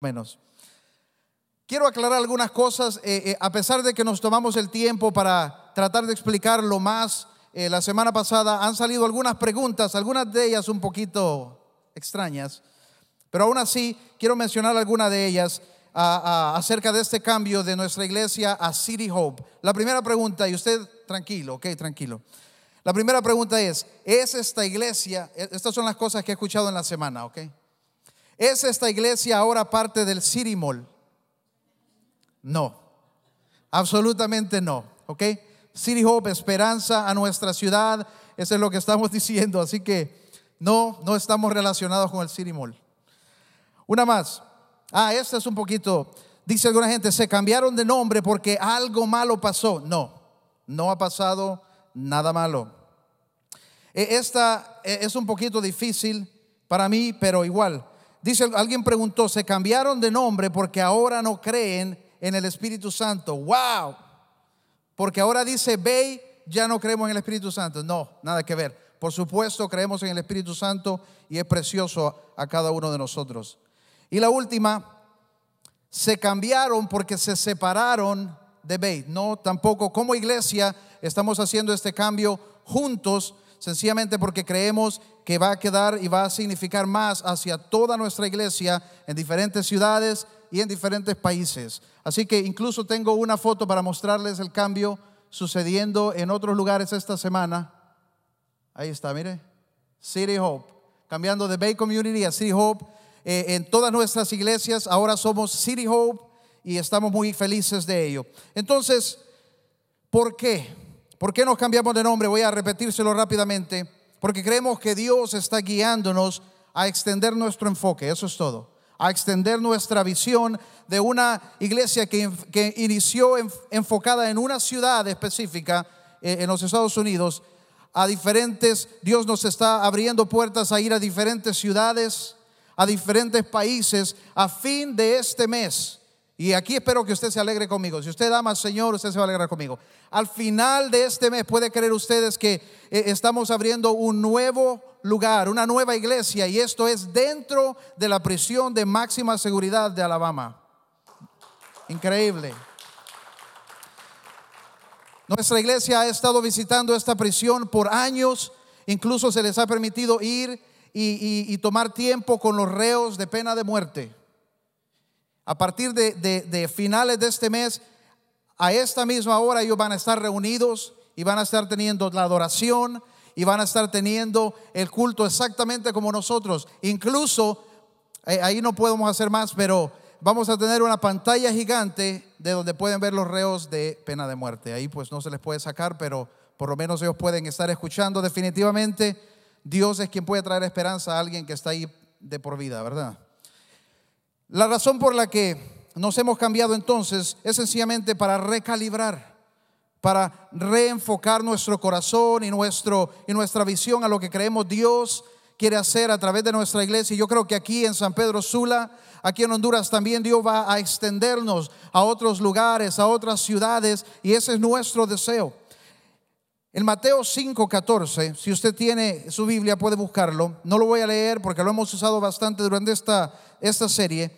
menos. Quiero aclarar algunas cosas, eh, eh, a pesar de que nos tomamos el tiempo para tratar de explicarlo más. eh, la semana pasada han salido algunas preguntas, algunas de ellas un poquito extrañas, pero aún así quiero mencionar algunas de ellas acerca de este cambio de nuestra iglesia a City Hope. La primera pregunta, y usted tranquilo, ok, tranquilo. La primera pregunta es, ¿es esta iglesia, e- estas son las cosas que he escuchado en la semana, ok? ¿Es esta iglesia ahora parte del City Mall? No, absolutamente no, ¿ok? City Hope, esperanza a nuestra ciudad, eso es lo que estamos diciendo, así que no, no estamos relacionados con el City Mall. Una más, ah, esta es un poquito, dice alguna gente, se cambiaron de nombre porque algo malo pasó. No, no ha pasado nada malo. E- Esta e- es un poquito difícil para mí, pero igual. Dice, alguien preguntó, se cambiaron de nombre porque ahora no creen en el Espíritu Santo. ¡Wow! Porque ahora dice, ve, ya no creemos en el Espíritu Santo. No, nada que ver. Por supuesto, creemos en el Espíritu Santo y es precioso a cada uno de nosotros. Y la última, se cambiaron porque se separaron de Beit. No, tampoco como iglesia estamos haciendo este cambio juntos, sencillamente porque creemos que va a quedar y va a significar más hacia toda nuestra iglesia en diferentes ciudades y en diferentes países. Así que incluso tengo una foto para mostrarles el cambio sucediendo en otros lugares esta semana. Ahí está, mire. City Hope. Cambiando de Bay Community a City Hope. Eh, en todas nuestras iglesias ahora somos City Hope y estamos muy felices de ello. Entonces, ¿por qué? ¿Por qué nos cambiamos de nombre? Voy a repetírselo rápidamente. Porque creemos que Dios está guiándonos a extender nuestro enfoque. Eso es todo. A extender nuestra visión de una iglesia que, que inició en- enfocada en una ciudad específica eh, en los Estados Unidos a diferentes, Dios nos está abriendo puertas a ir a diferentes ciudades, a diferentes países a fin de este mes. Y aquí espero que usted se alegre conmigo. Si usted ama al Señor, usted se va a alegrar conmigo. Al final de este mes, puede creer ustedes que eh, estamos abriendo un nuevo lugar, una nueva iglesia, y esto es dentro de la prisión de máxima seguridad de Alabama. Increíble. Nuestra iglesia ha estado visitando esta prisión por años, incluso se les ha permitido ir y, tomar tiempo con los reos de pena de muerte. A partir de, finales de este mes, a esta misma hora ellos van a estar reunidos y van a estar teniendo la adoración y van a estar teniendo el culto exactamente como nosotros. Incluso, eh, ahí no podemos hacer más, pero vamos a tener una pantalla gigante de donde pueden ver los reos de pena de muerte. Ahí pues no se les puede sacar, pero por lo menos ellos pueden estar escuchando. Definitivamente Dios es quien puede traer esperanza a alguien que está ahí de por vida, ¿verdad? La razón por la que nos hemos cambiado entonces es sencillamente para recalibrar, para reenfocar nuestro corazón y, nuestro, y nuestra visión a lo que creemos Dios quiere hacer a través de nuestra iglesia. Y yo creo que aquí en San Pedro Sula, aquí en Honduras también Dios va a extendernos a otros lugares, a otras ciudades, y ese es nuestro deseo. En Mateo 5:14, si usted tiene su Biblia puede buscarlo. No lo voy a leer porque lo hemos usado bastante durante esta, esta serie.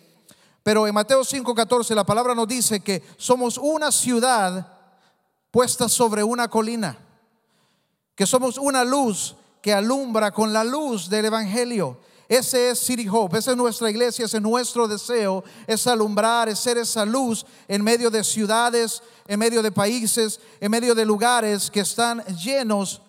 Pero en Mateo 5:14 la palabra nos dice que somos una ciudad puesta sobre una colina. Que somos una luz que alumbra con la luz del Evangelio. Ese es City Hope, esa es nuestra iglesia, ese es nuestro deseo, es alumbrar, es ser esa luz en medio de ciudades, en medio de países, en medio de lugares que están llenos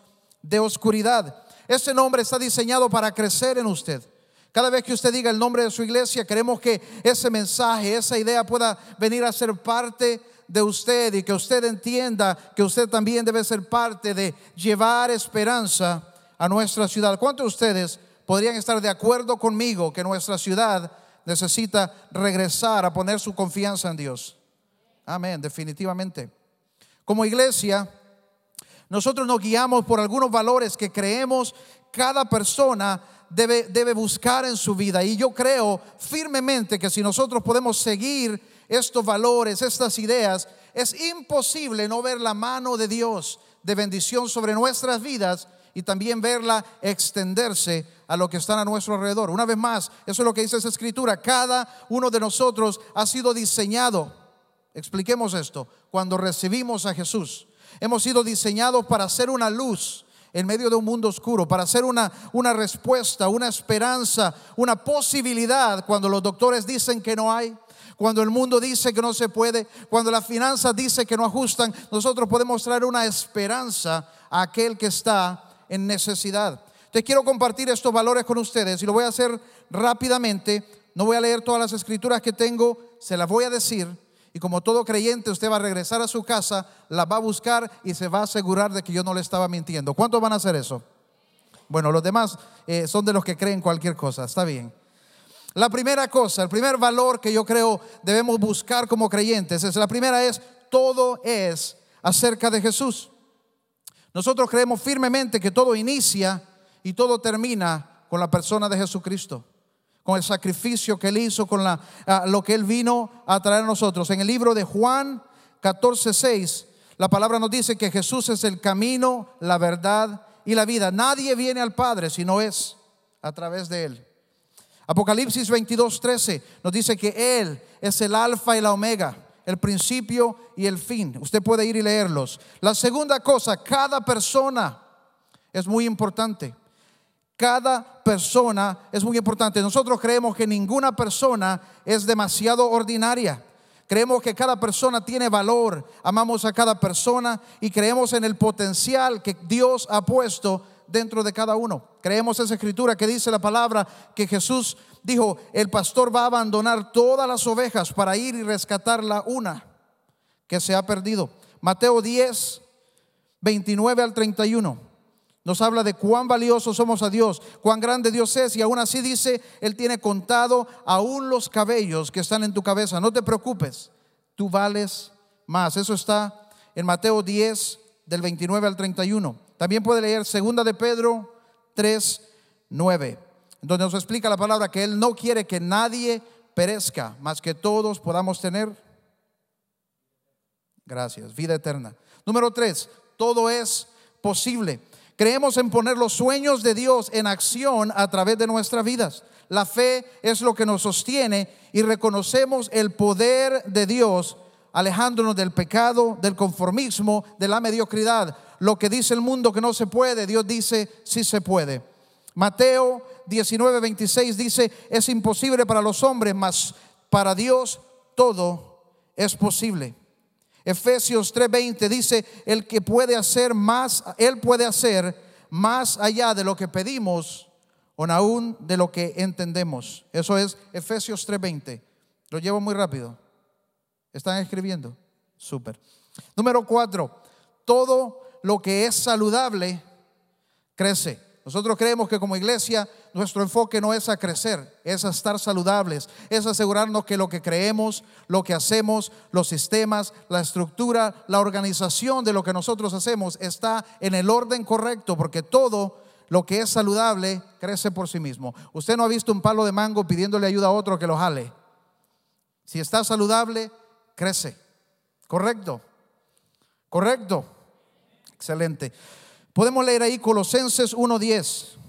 de oscuridad. Ese nombre está diseñado para crecer en usted. Cada vez que usted diga el nombre de su iglesia, queremos que ese mensaje, esa idea pueda venir a ser parte de usted y que usted entienda que usted también debe ser parte de llevar esperanza a nuestra ciudad. ¿Cuántos de ustedes podrían estar de acuerdo conmigo que nuestra ciudad necesita regresar a poner su confianza en Dios? Amén, definitivamente. Como iglesia, nosotros nos guiamos por algunos valores que creemos cada persona debe, debe buscar en su vida. Y yo creo firmemente que si nosotros podemos seguir estos valores, estas ideas, es imposible no ver la mano de Dios de bendición sobre nuestras vidas y también verla extenderse a lo que están a nuestro alrededor. Una vez más, eso es lo que dice esa escritura. Cada uno de nosotros ha sido diseñado. Expliquemos esto. Cuando recibimos a Jesús, hemos sido diseñados para ser una luz en medio de un mundo oscuro, para ser una, una respuesta, una esperanza, una posibilidad cuando los doctores dicen que no hay, cuando el mundo dice que no se puede, cuando las finanzas dice que no ajustan, nosotros podemos traer una esperanza a aquel que está en necesidad. Te quiero compartir estos valores con ustedes y lo voy a hacer rápidamente. No voy a leer todas las escrituras que tengo, se las voy a decir. Y como todo creyente, usted va a regresar a su casa, las va a buscar y se va a asegurar de que yo no le estaba mintiendo. ¿Cuántos van a hacer eso? Bueno, los demás eh, son de los que creen cualquier cosa. Está bien. La primera cosa, el primer valor que yo creo debemos buscar como creyentes, es la primera es todo es acerca de Jesús. Nosotros creemos firmemente que todo inicia y todo termina con la persona de Jesucristo, con el sacrificio que él hizo, con la, ah, lo que él vino a traer a nosotros. En el libro de Juan 14, 6, la palabra nos dice que Jesús es el camino, la verdad y la vida. Nadie viene al Padre si no es a través de él. Apocalipsis 22, 13 nos dice que Él es el alfa y la omega, el principio y el fin. Usted puede ir y leerlos. La segunda cosa, cada persona es muy importante. Cada persona es muy importante. Nosotros creemos que ninguna persona es demasiado ordinaria. Creemos que cada persona tiene valor, amamos a cada persona y creemos en el potencial que Dios ha puesto dentro de cada uno. Creemos esa escritura que dice la palabra que Jesús dijo, el pastor va a abandonar todas las ovejas para ir y rescatar la una que se ha perdido. Mateo 10, 29 al 31. Nos habla de cuán valiosos somos a Dios, cuán grande Dios es y aún así dice, Él tiene contado aún los cabellos que están en tu cabeza. No te preocupes, tú vales más. Eso está en Mateo 10 del 29 al 31. También puede leer segunda de Pedro 3, 9, donde nos explica la palabra que Él no quiere que nadie perezca, más que todos podamos tener, gracias, vida eterna. Número 3, todo es posible. Creemos en poner los sueños de Dios en acción a través de nuestras vidas. La fe es lo que nos sostiene y reconocemos el poder de Dios alejándonos del pecado, del conformismo, de la mediocridad. Lo que dice el mundo que no se puede, Dios dice sí se puede. Mateo 19, 26 dice, es imposible para los hombres, mas para Dios todo es posible. Efesios 3:20 dice, el que puede hacer más, Él puede hacer más allá de lo que pedimos o aún de lo que entendemos. Eso es Efesios 3:20. Lo llevo muy rápido. ¿Están escribiendo? Súper. Número cuatro, todo lo que es saludable crece. Nosotros creemos que como iglesia nuestro enfoque no es a crecer, es a estar saludables, es asegurarnos que lo que creemos, lo que hacemos, los sistemas, la estructura, la organización de lo que nosotros hacemos está en el orden correcto, porque todo lo que es saludable crece por sí mismo. Usted no ha visto un palo de mango pidiéndole ayuda a otro que lo jale. Si está saludable, crece. ¿Correcto? ¿Correcto? Excelente. Podemos leer ahí Colosenses 1.10.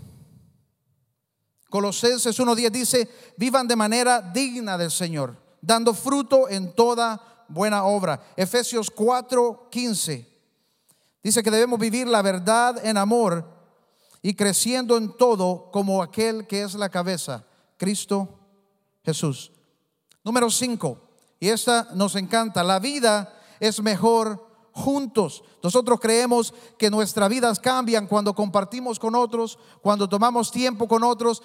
Colosenses 1.10 dice, vivan de manera digna del Señor, dando fruto en toda buena obra. Efesios 4.15 dice que debemos vivir la verdad en amor y creciendo en todo como aquel que es la cabeza, Cristo Jesús. Número 5, y esta nos encanta, la vida es mejor juntos. Nosotros creemos que nuestras vidas cambian cuando compartimos con otros, cuando tomamos tiempo con otros.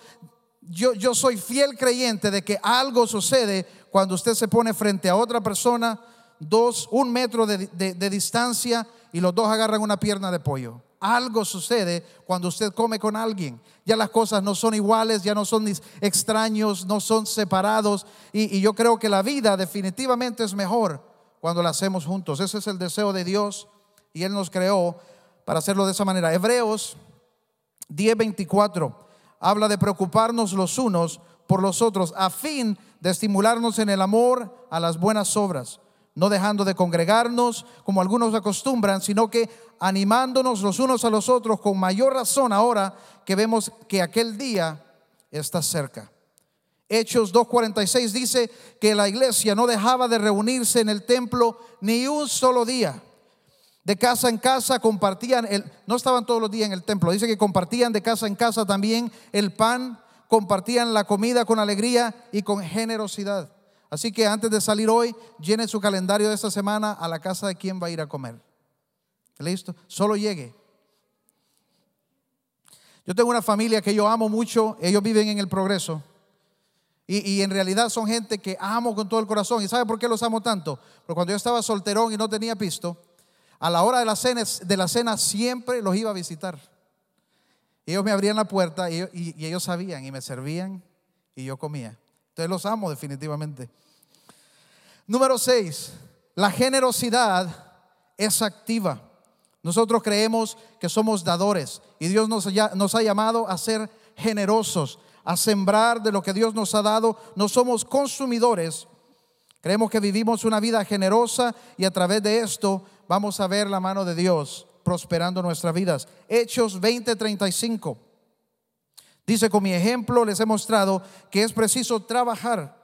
Yo, yo soy fiel creyente de que algo sucede cuando usted se pone frente a otra persona, dos, un metro de, de distancia y los dos agarran una pierna de pollo. Algo sucede cuando usted come con alguien. Ya las cosas no son iguales, ya no son extraños, no son separados. Y, y yo creo que la vida definitivamente es mejor cuando la hacemos juntos. Ese es el deseo de Dios y Él nos creó para hacerlo de esa manera. Hebreos 10:24 habla de preocuparnos los unos por los otros a fin de estimularnos en el amor a las buenas obras, no dejando de congregarnos como algunos acostumbran, sino que animándonos los unos a los otros con mayor razón ahora que vemos que aquel día está cerca. Hechos 2.46 dice que la iglesia no dejaba de reunirse en el templo ni un solo día. De casa en casa compartían, el, no estaban todos los días en el templo, dice que compartían de casa en casa también el pan, compartían la comida con alegría y con generosidad. Así que antes de salir hoy, llene su calendario de esta semana a la casa de quien va a ir a comer. ¿Listo? Solo llegue. Yo tengo una familia que yo amo mucho, ellos viven en el progreso. Y, en realidad son gente que amo con todo el corazón. ¿Y sabe por qué los amo tanto? Porque cuando yo estaba solterón y no tenía pisto, a la hora de la cena, de siempre los iba a visitar. Ellos me abrían la puerta y, ellos sabían y me servían y yo comía. Entonces los amo definitivamente. Número 6. La generosidad es activa. Nosotros creemos que somos dadores y Dios nos ha llamado a ser generosos, a sembrar de lo que Dios nos ha dado. No somos consumidores. Creemos que vivimos una vida generosa y a través de esto vamos a ver la mano de Dios prosperando nuestras vidas. Hechos 20:35. Dice, con mi ejemplo les he mostrado que es preciso trabajar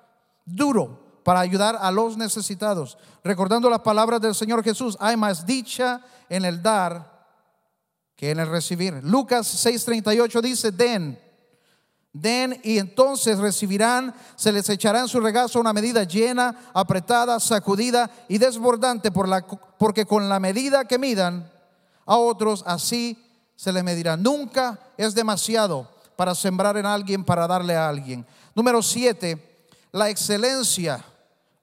duro para ayudar a los necesitados. Recordando las palabras del Señor Jesús, hay más dicha en el dar que en el recibir. Lucas 6:38 dice, den, den y entonces recibirán, se les echará en su regazo una medida llena, apretada, sacudida y desbordante porque con la medida que midan a otros, así se les medirá. Nunca es demasiado para sembrar en alguien, para darle a alguien. Número siete, la excelencia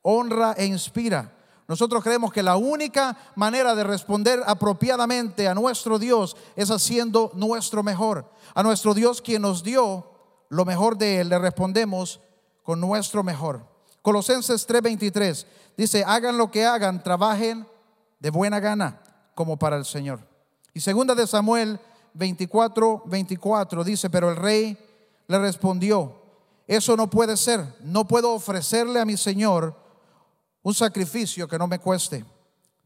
honra e inspira. Nosotros creemos que la única manera de responder apropiadamente a nuestro Dios es haciendo nuestro mejor. A nuestro Dios quien nos dio lo mejor de Él, le respondemos con nuestro mejor. Colosenses 3:23 dice, hagan lo que hagan, trabajen de buena gana como para el Señor. Y segunda de Samuel 24, 24 dice, pero el rey le respondió, eso no puede ser, no puedo ofrecerle a mi Señor un sacrificio que no me cueste.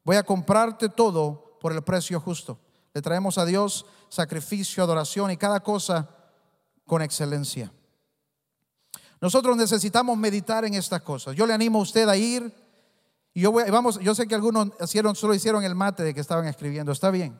Voy a comprarte todo por el precio justo. Le traemos a Dios sacrificio, adoración y cada cosa con excelencia. Nosotros necesitamos meditar en estas cosas. Yo le animo a usted a ir y yo vamos, yo sé que algunos hicieron, solo hicieron el mate de que estaban escribiendo, está bien.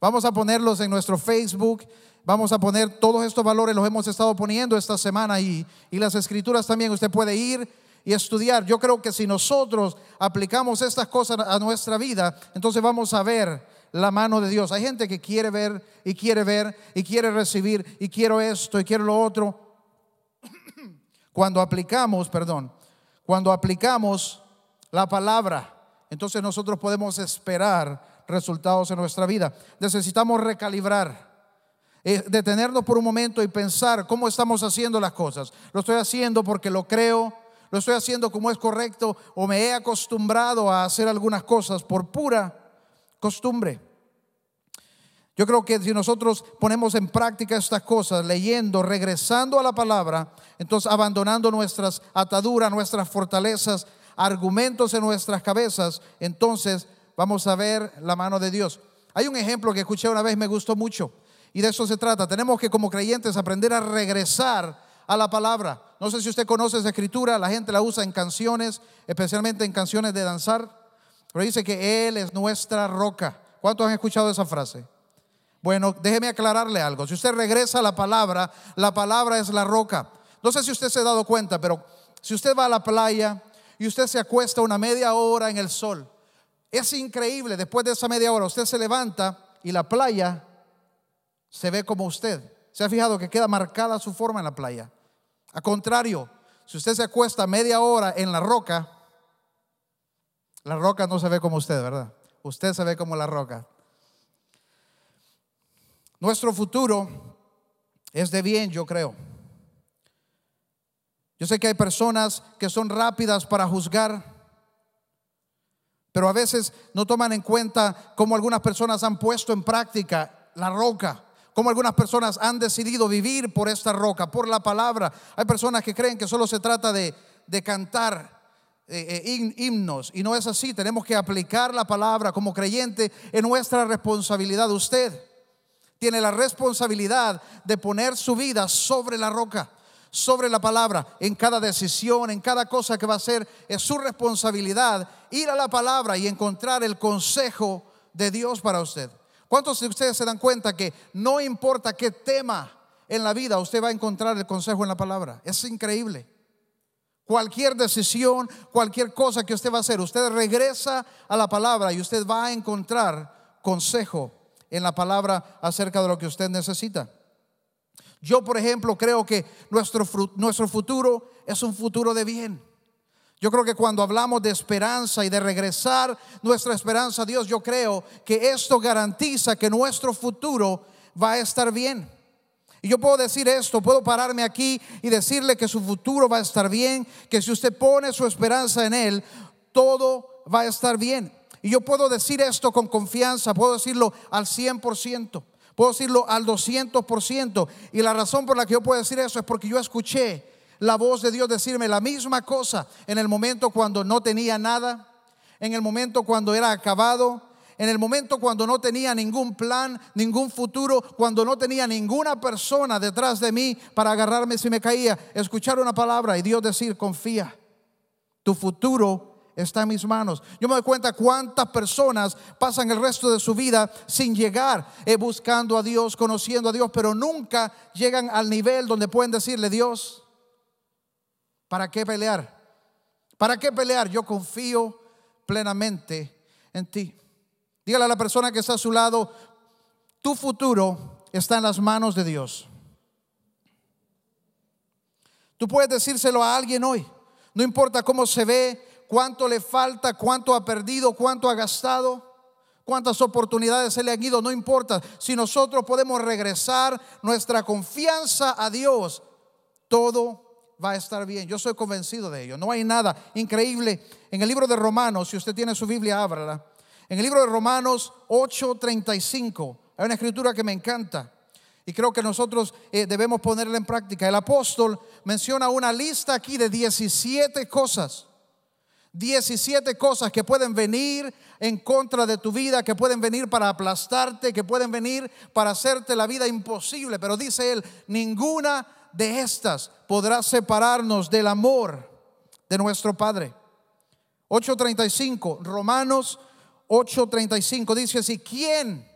Vamos a ponerlos en nuestro Facebook. Vamos a poner todos estos valores, los hemos estado poniendo esta semana y, y las escrituras también. Usted puede ir y estudiar. Yo creo que si nosotros aplicamos estas cosas a nuestra vida, entonces vamos a ver la mano de Dios. Hay gente que quiere ver y quiere ver y quiere recibir y quiero esto y quiero lo otro. Cuando aplicamos, perdón, cuando aplicamos la palabra, entonces nosotros podemos esperar resultados en nuestra vida. Necesitamos recalibrar. Eh, detenernos por un momento y pensar cómo estamos haciendo las cosas. Lo estoy haciendo porque lo creo, lo estoy haciendo como es correcto o me he acostumbrado a hacer algunas cosas por pura costumbre. Yo creo que si nosotros ponemos en práctica estas cosas, leyendo, regresando a la palabra, entonces abandonando nuestras ataduras, nuestras fortalezas, argumentos en nuestras cabezas, entonces vamos a ver la mano de Dios. Hay un ejemplo que escuché una vez, me gustó mucho, y de eso se trata. Tenemos que como creyentes aprender a regresar a la palabra. No sé si usted conoce esa escritura, la gente la usa en canciones, especialmente en canciones de danzar, pero dice que Él es nuestra roca. ¿Cuántos han escuchado esa frase? Bueno, déjeme aclararle algo. Si usted regresa a la palabra, la palabra es la roca. No sé si usted se ha dado cuenta, pero si usted va a la playa y usted se acuesta una media hora en el sol, es increíble, después de esa media hora usted se levanta y la playa se ve como usted. ¿Se ha fijado que queda marcada su forma en la playa? A contrario, si usted se acuesta media hora en la roca, la roca no se ve como usted, ¿verdad? Usted se ve como la roca. Nuestro futuro es de bien, yo creo. Yo sé que hay personas que son rápidas para juzgar pero a veces no toman en cuenta cómo algunas personas han puesto en práctica la roca, cómo algunas personas han decidido vivir por esta roca, por la palabra. Hay personas que creen que solo se trata de, cantar eh, eh, himnos. Y no es así. Tenemos que aplicar la palabra como creyente en nuestra responsabilidad. Usted tiene la responsabilidad de poner su vida sobre la roca, sobre la palabra, en cada decisión, en cada cosa que va a hacer. Es su responsabilidad ir a la palabra y encontrar el consejo de Dios para usted. ¿Cuántos de ustedes se dan cuenta que no importa qué tema en la vida, usted va a encontrar el consejo en la palabra? Es increíble. Cualquier decisión, cualquier cosa que usted va a hacer, usted regresa a la palabra y usted va a encontrar consejo en la palabra acerca de lo que usted necesita. Yo, por ejemplo, creo que nuestro, nuestro futuro es un futuro de bien. Yo creo que cuando hablamos de esperanza y de regresar nuestra esperanza a Dios, yo creo que esto garantiza que nuestro futuro va a estar bien. Y yo puedo decir esto, puedo pararme aquí y decirle que su futuro va a estar bien, que si usted pone su esperanza en Él, todo va a estar bien. Y yo puedo decir esto con confianza, puedo decirlo al 100%, puedo decirlo al 200%. Y la razón por la que yo puedo decir eso es porque yo escuché la voz de Dios decirme la misma cosa en el momento cuando no tenía nada, en el momento cuando era acabado, en el momento cuando no tenía ningún plan, ningún futuro, cuando no tenía ninguna persona detrás de mí para agarrarme si me caía, escuchar una palabra y Dios decir, confía, tu futuro está en mis manos. Yo me doy cuenta cuántas personas pasan el resto de su vida sin llegar, eh, buscando a Dios, conociendo a Dios, pero nunca llegan al nivel donde pueden decirle, Dios, ¿para qué pelear? ¿Para qué pelear? Yo confío plenamente en ti. Dígale a la persona que está a su lado, tu futuro está en las manos de Dios. Tú puedes decírselo a alguien hoy. No importa cómo se ve, cuánto le falta, cuánto ha perdido, cuánto ha gastado, cuántas oportunidades se le han ido, no importa. Si nosotros podemos regresar nuestra confianza a Dios, todo va a estar bien. Yo soy convencido de ello. No hay nada increíble. En el libro de Romanos, si usted tiene su Biblia, ábrala. En el libro de Romanos 8:35 hay una escritura que me encanta y creo que nosotros eh, debemos ponerla en práctica. El apóstol menciona una lista aquí de 17 cosas. 17 cosas que pueden venir en contra de tu vida, que pueden venir para aplastarte, que pueden venir para hacerte la vida imposible. Pero dice él, ninguna de estas podrá separarnos del amor de nuestro Padre. 8.35, Romanos 8:35 dice así, ¿quién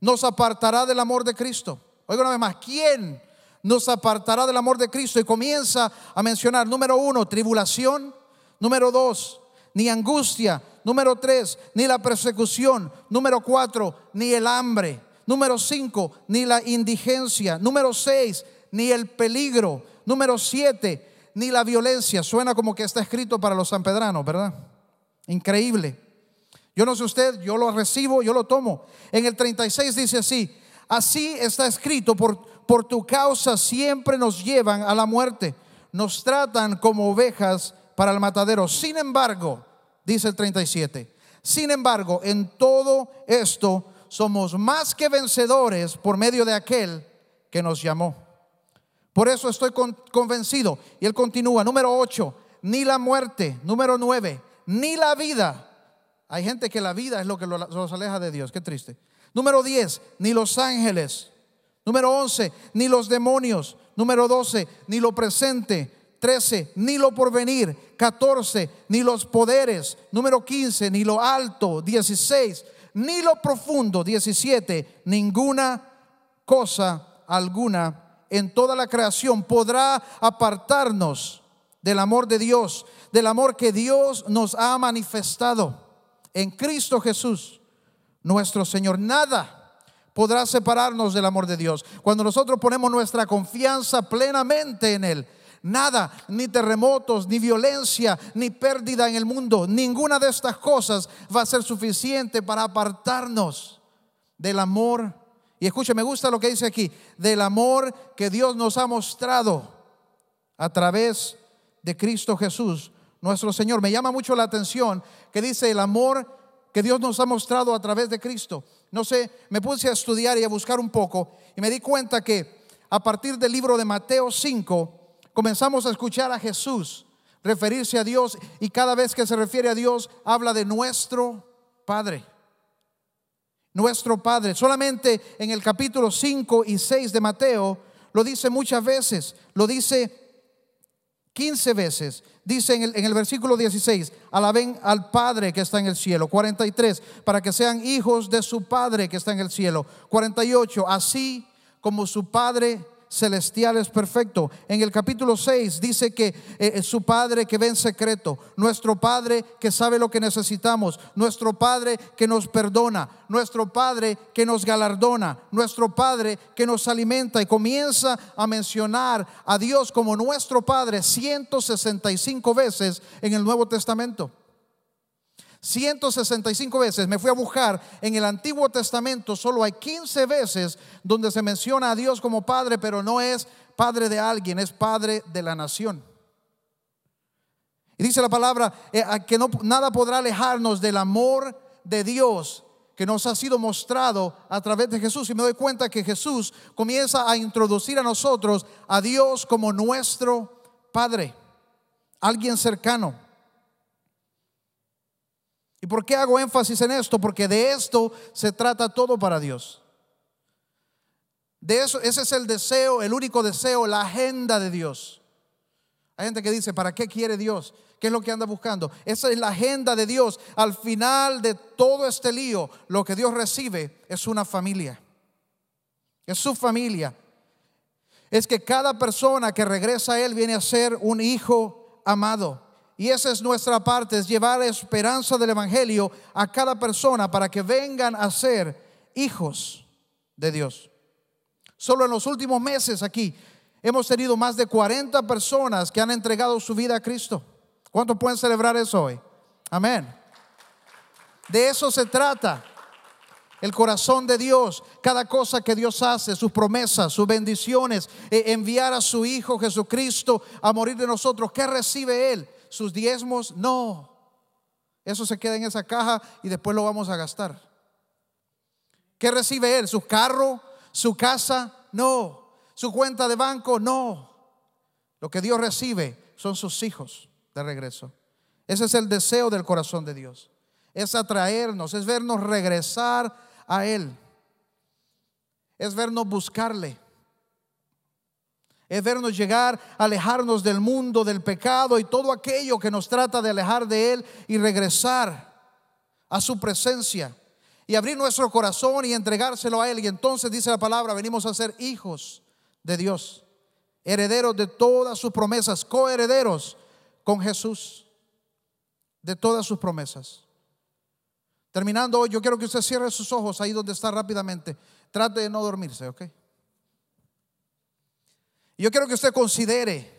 nos apartará del amor de Cristo? Oiga una vez más, ¿quién nos apartará del amor de Cristo? Y comienza a mencionar, número uno, tribulación, número dos, ni angustia, número tres, ni la persecución, número cuatro, ni el hambre, número cinco, ni la indigencia, número seis, ni el peligro, número siete, ni la violencia. Suena como que está escrito para los sanpedranos, ¿verdad? Increíble. Yo no sé usted, yo lo recibo, yo lo tomo. En el 36 dice así, así está escrito, por, por tu causa siempre nos llevan a la muerte, nos tratan como ovejas para el matadero. Sin embargo, dice el 37, sin embargo, en todo esto somos más que vencedores por medio de aquel que nos llamó. Por eso estoy convencido. Y él continúa, número 8, ni la muerte, número 9, ni la vida hay gente que la vida es lo que los aleja de Dios. Qué triste. Número 10, ni los ángeles. Número 11, ni los demonios. Número 12, ni lo presente. 13, ni lo porvenir. 14, ni los poderes. Número 15, ni lo alto. 16, ni lo profundo. 17, ninguna cosa alguna en toda la creación podrá apartarnos del amor de Dios, del amor que Dios nos ha manifestado en Cristo Jesús, nuestro Señor. Nada podrá separarnos del amor de Dios. Cuando nosotros ponemos nuestra confianza plenamente en Él, nada, ni terremotos, ni violencia, ni pérdida en el mundo, ninguna de estas cosas va a ser suficiente para apartarnos del amor. Y escuche, me gusta lo que dice aquí, del amor que Dios nos ha mostrado a través de Cristo Jesús, nuestro Señor. Me llama mucho la atención que dice el amor que Dios nos ha mostrado a través de Cristo. No sé, me puse a estudiar y a buscar un poco y me di cuenta que a partir del libro de Mateo 5 comenzamos a escuchar a Jesús referirse a Dios y cada vez que se refiere a Dios habla de nuestro Padre. Nuestro Padre. Solamente en el capítulo 5 y 6 de Mateo lo dice muchas veces, lo dice 15 veces. Dice en el, versículo 16, alaben al Padre que está en el cielo. 43, para que sean hijos de su Padre que está en el cielo. 48, así como su Padre celestial es perfecto. En el capítulo 6 dice que eh, es su Padre que ve en secreto, nuestro Padre que sabe lo que necesitamos, nuestro Padre que nos perdona, nuestro Padre que nos galardona, nuestro Padre que nos alimenta y comienza a mencionar a Dios como nuestro Padre 165 veces en el Nuevo Testamento. 165 veces me fui a buscar en el Antiguo Testamento, solo hay 15 veces donde se menciona a Dios como Padre, pero no es Padre de alguien, es Padre de la nación. Y dice la palabra eh, que no, nada podrá alejarnos del amor de Dios que nos ha sido mostrado a través de Jesús. Y me doy cuenta que Jesús comienza a introducir a nosotros a Dios como nuestro Padre, alguien cercano. ¿Y por qué hago énfasis en esto? Porque de esto se trata todo para Dios. De eso, ese es el deseo, el único deseo, la agenda de Dios. Hay gente que dice, ¿para qué quiere Dios? ¿Qué es lo que anda buscando? Esa es la agenda de Dios. Al final de todo este lío, lo que Dios recibe es una familia. Es su familia. Es que cada persona que regresa a Él viene a ser un hijo amado. Y esa es nuestra parte, es llevar esperanza del Evangelio a cada persona para que vengan a ser hijos de Dios. Solo en los últimos meses aquí hemos tenido más de 40 personas que han entregado su vida a Cristo. ¿Cuántos pueden celebrar eso hoy? Amén. De eso se trata. El corazón de Dios, cada cosa que Dios hace, sus promesas, sus bendiciones, eh, enviar a su Hijo Jesucristo a morir de nosotros. ¿Qué recibe Él? Sus diezmos, no. Eso se queda en esa caja y después lo vamos a gastar. ¿Qué recibe él? ¿Su carro? ¿Su casa? No. ¿Su cuenta de banco? No. Lo que Dios recibe son sus hijos de regreso. Ese es el deseo del corazón de Dios. Es atraernos, es vernos regresar a Él. Es vernos buscarle es vernos llegar, alejarnos del mundo, del pecado y todo aquello que nos trata de alejar de Él y regresar a su presencia y abrir nuestro corazón y entregárselo a Él. Y entonces dice la palabra, venimos a ser hijos de Dios, herederos de todas sus promesas, coherederos con Jesús, de todas sus promesas. Terminando hoy, yo quiero que usted cierre sus ojos ahí donde está rápidamente. Trate de no dormirse, ¿ok? Yo quiero que usted considere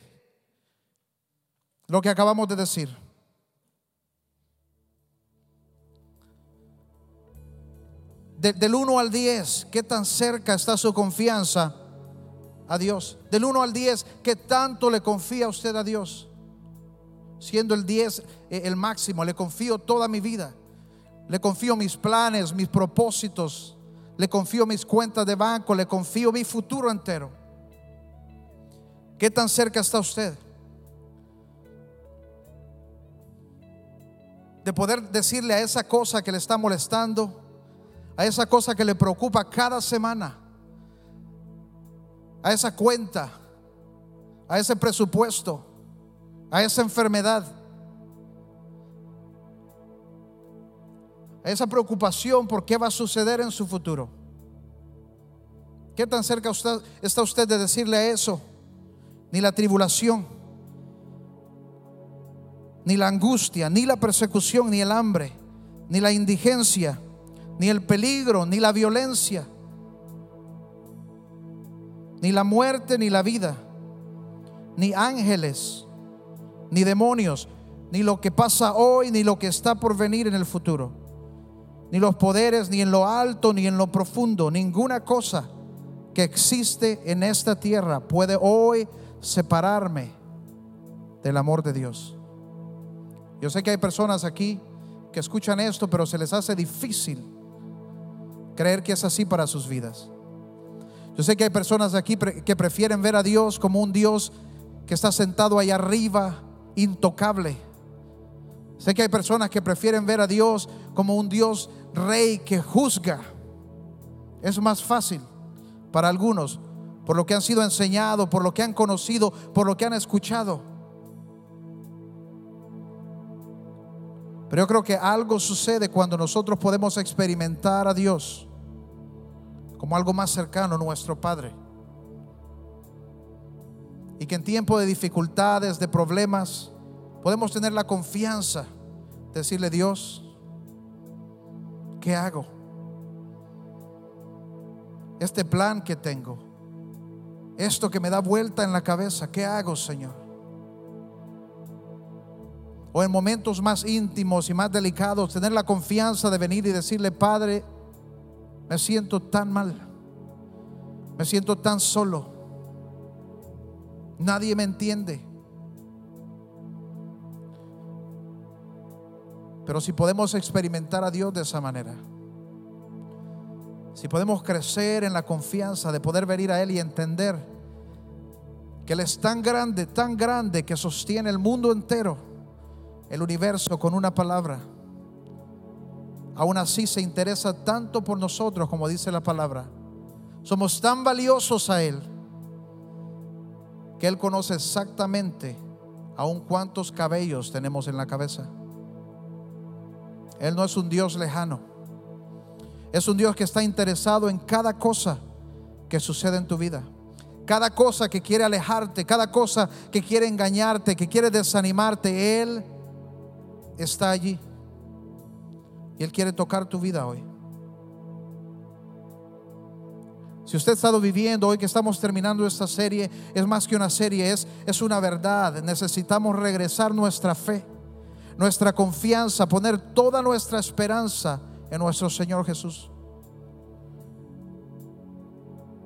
lo que acabamos de decir. del 1 al 10, ¿qué tan cerca está su confianza a Dios? Del 1 al 10, ¿qué tanto le confía usted a Dios? Siendo el 10 eh, el máximo, le confío toda mi vida. Le confío mis planes, mis propósitos. Le confío mis cuentas de banco. Le confío mi futuro entero. ¿Qué tan cerca está usted? De poder decirle a esa cosa que le está molestando, a esa cosa que le preocupa cada semana, a esa cuenta, a ese presupuesto, a esa enfermedad, a esa preocupación por qué va a suceder en su futuro. ¿Qué tan cerca está usted de decirle a eso? Ni la tribulación, ni la angustia, ni la persecución, ni el hambre, ni la indigencia, ni el peligro, ni la violencia, ni la muerte, ni la vida, ni ángeles, ni demonios, ni lo que pasa hoy, ni lo que está por venir en el futuro, ni los poderes, ni en lo alto, ni en lo profundo, ninguna cosa que existe en esta tierra puede hoy separarme del amor de Dios. Yo sé que hay personas aquí que escuchan esto, pero se les hace difícil creer que es así para sus vidas. Yo sé que hay personas aquí que prefieren ver a Dios como un Dios que está sentado ahí arriba, intocable. Sé que hay personas que prefieren ver a Dios como un Dios rey que juzga. Es más fácil para algunos, por lo que han sido enseñados, por lo que han conocido, por lo que han escuchado. Pero yo creo que algo sucede cuando nosotros podemos experimentar a Dios como algo más cercano a nuestro Padre. Y que en tiempo de dificultades, de problemas, podemos tener la confianza de decirle, Dios, ¿qué hago? Este plan que tengo, esto que me da vuelta en la cabeza, ¿qué hago, Señor? O en momentos más íntimos y más delicados, tener la confianza de venir y decirle, Padre, me siento tan mal, me siento tan solo, nadie me entiende. Pero si podemos experimentar a Dios de esa manera, si podemos crecer en la confianza de poder venir a Él y entender que Él es tan grande, tan grande que sostiene el mundo entero, el universo con una palabra, aún así se interesa tanto por nosotros como dice la palabra. Somos tan valiosos a Él que Él conoce exactamente aún cuántos cabellos tenemos en la cabeza. Él no es un Dios lejano. Es un Dios que está interesado en cada cosa que sucede en tu vida. Cada cosa que quiere alejarte, cada cosa que quiere engañarte, que quiere desanimarte, Él está allí. Y Él quiere tocar tu vida hoy. Si usted ha estado viviendo hoy que estamos terminando esta serie, es más que una serie, es, es una verdad. Necesitamos regresar nuestra fe nuestra confianza, poner toda nuestra esperanza en nuestro Señor Jesús.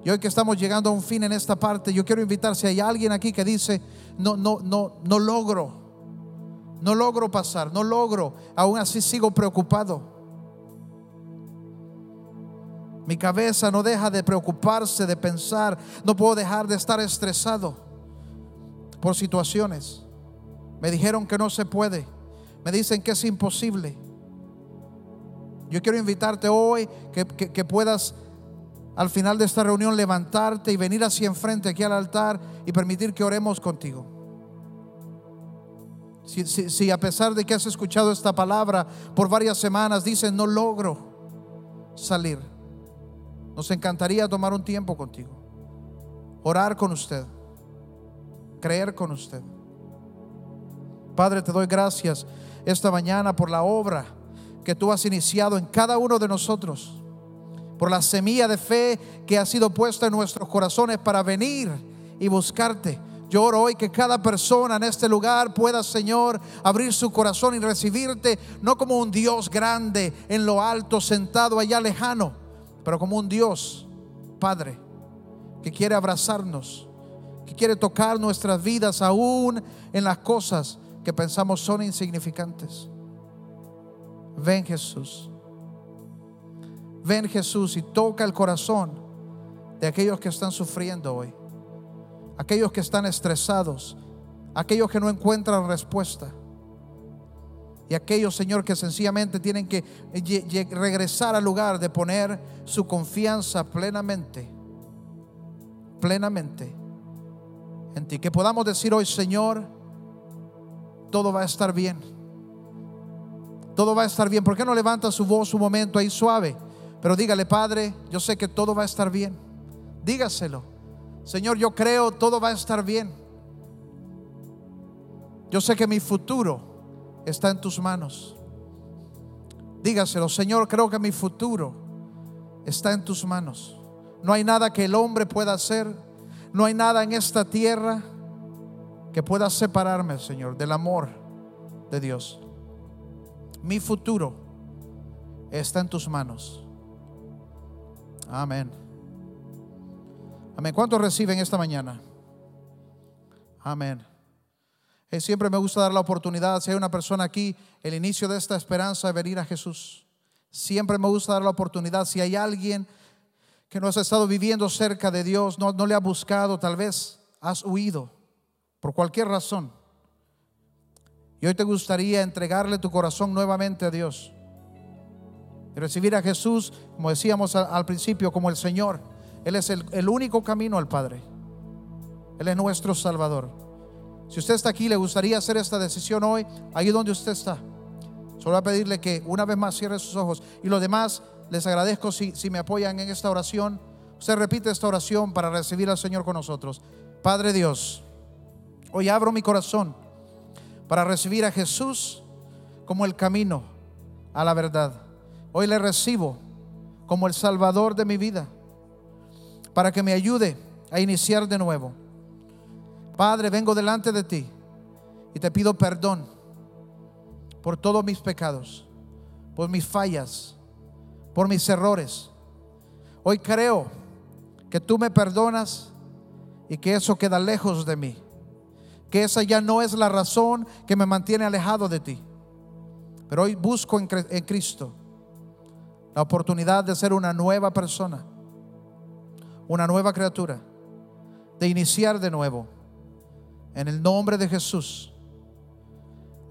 Y hoy que estamos llegando a un fin en esta parte, yo quiero invitar si hay alguien aquí que dice, no, no, no, no logro, no logro pasar, no logro, aún así sigo preocupado. Mi cabeza no deja de preocuparse, de pensar, no puedo dejar de estar estresado por situaciones. Me dijeron que no se puede. Me dicen que es imposible. Yo quiero invitarte hoy que, puedas al final de esta reunión levantarte y venir hacia enfrente aquí al altar y permitir que oremos contigo. Si, si, a pesar de que has escuchado esta palabra por varias semanas, dices no logro salir, nos encantaría tomar un tiempo contigo, orar con usted, creer con usted. Padre, te doy gracias esta mañana por la obra que tú has iniciado en cada uno de nosotros, por la semilla de fe que ha sido puesta en nuestros corazones para venir y buscarte. Yo oro hoy que cada persona en este lugar pueda, Señor, abrir su corazón y recibirte, no como un Dios grande en lo alto, sentado allá lejano, pero como un Dios, Padre, que quiere abrazarnos, que quiere tocar nuestras vidas aún en las cosas que pensamos son insignificantes. Ven Jesús. Ven Jesús y toca el corazón de aquellos que están sufriendo hoy. Aquellos que están estresados. Aquellos que no encuentran respuesta. Y aquellos, Señor, que sencillamente tienen que regresar al lugar de poner su confianza plenamente, plenamente en ti. Que podamos decir hoy, Señor, todo va a estar bien. Todo va a estar bien. ¿Por qué no levanta su voz un momento ahí suave? Pero dígale, Padre, yo sé que todo va a estar bien. Dígaselo. Señor, yo creo todo va a estar bien. Yo sé que mi futuro está en tus manos. Dígaselo, Señor, creo que mi futuro está en tus manos. No hay nada que el hombre pueda hacer. No hay nada en esta tierra que pueda separarme, Señor, del amor de Dios. Mi futuro está en tus manos. Amén. Amén. ¿Cuántos reciben esta mañana? Amén. Y siempre me gusta dar la oportunidad, si hay una persona aquí, el inicio de esta esperanza de venir a Jesús. Siempre me gusta dar la oportunidad, si hay alguien que no has estado viviendo cerca de Dios, no, no le ha buscado, tal vez has huido por cualquier razón. Y hoy te gustaría entregarle tu corazón nuevamente a Dios. Y recibir a Jesús, como decíamos al, principio, como el Señor. Él es el, único camino al Padre. Él es nuestro Salvador. Si usted está aquí, le gustaría hacer esta decisión hoy, ahí donde usted está. Solo a pedirle que una vez más cierre sus ojos. Y los demás, les agradezco si, si me apoyan en esta oración. Usted repite esta oración para recibir al Señor con nosotros. Padre Dios, hoy abro mi corazón para recibir a Jesús como el camino a la verdad. Hoy le recibo como el Salvador de mi vida para que me ayude a iniciar de nuevo. Padre, vengo delante de ti y te pido perdón por todos mis pecados, por mis fallas, por mis errores. Hoy creo que tú me perdonas y que eso queda lejos de mí. Que esa ya no es la razón que me mantiene alejado de ti. Pero hoy busco en, Cristo la oportunidad de ser una nueva persona, una nueva criatura, de iniciar de nuevo. En el nombre de Jesús.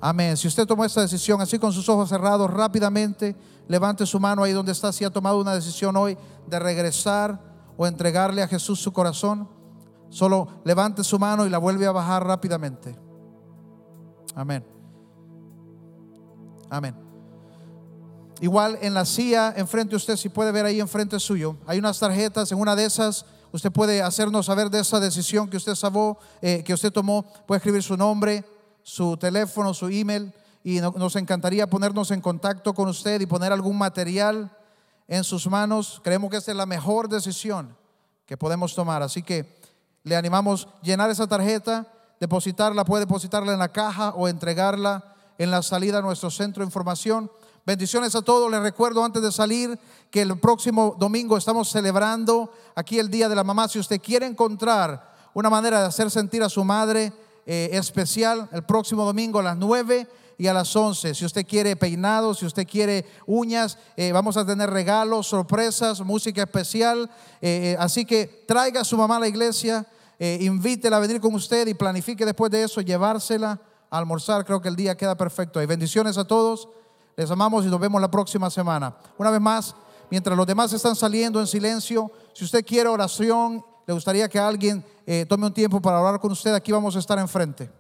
Amén. Si usted tomó esta decisión así con sus ojos cerrados, rápidamente levante su mano ahí donde está. Si ha tomado una decisión hoy de regresar o entregarle a Jesús su corazón, solo levante su mano y la vuelve a bajar rápidamente. Amén. Amén. Igual en la silla enfrente usted, si puede ver ahí enfrente suyo, hay unas tarjetas. En una de esas, usted puede hacernos saber de esa decisión que usted, sabó, eh, que usted tomó. Puede escribir su nombre, su teléfono, su email y nos encantaría ponernos en contacto con usted y poner algún material en sus manos. Creemos que esta es la mejor decisión que podemos tomar. Así que le animamos a llenar esa tarjeta, depositarla, puede depositarla en la caja o entregarla en la salida a nuestro centro de información. Bendiciones a todos. Les recuerdo antes de salir que el próximo domingo estamos celebrando aquí el Día de la Mamá. Si usted quiere encontrar una manera de hacer sentir a su madre eh, especial, el próximo domingo a las 9 y a las 11. Si usted quiere peinado, si usted quiere uñas, eh, vamos a tener regalos, sorpresas, música especial. Eh, así que traiga a su mamá a la iglesia, invítela a venir con usted y planifique después de eso llevársela a almorzar. Creo que el día queda perfecto. Y bendiciones a todos. Les amamos y nos vemos la próxima semana. Una vez más, mientras los demás están saliendo en silencio, si usted quiere oración, le gustaría que alguien tome un tiempo para hablar con usted, aquí vamos a estar enfrente.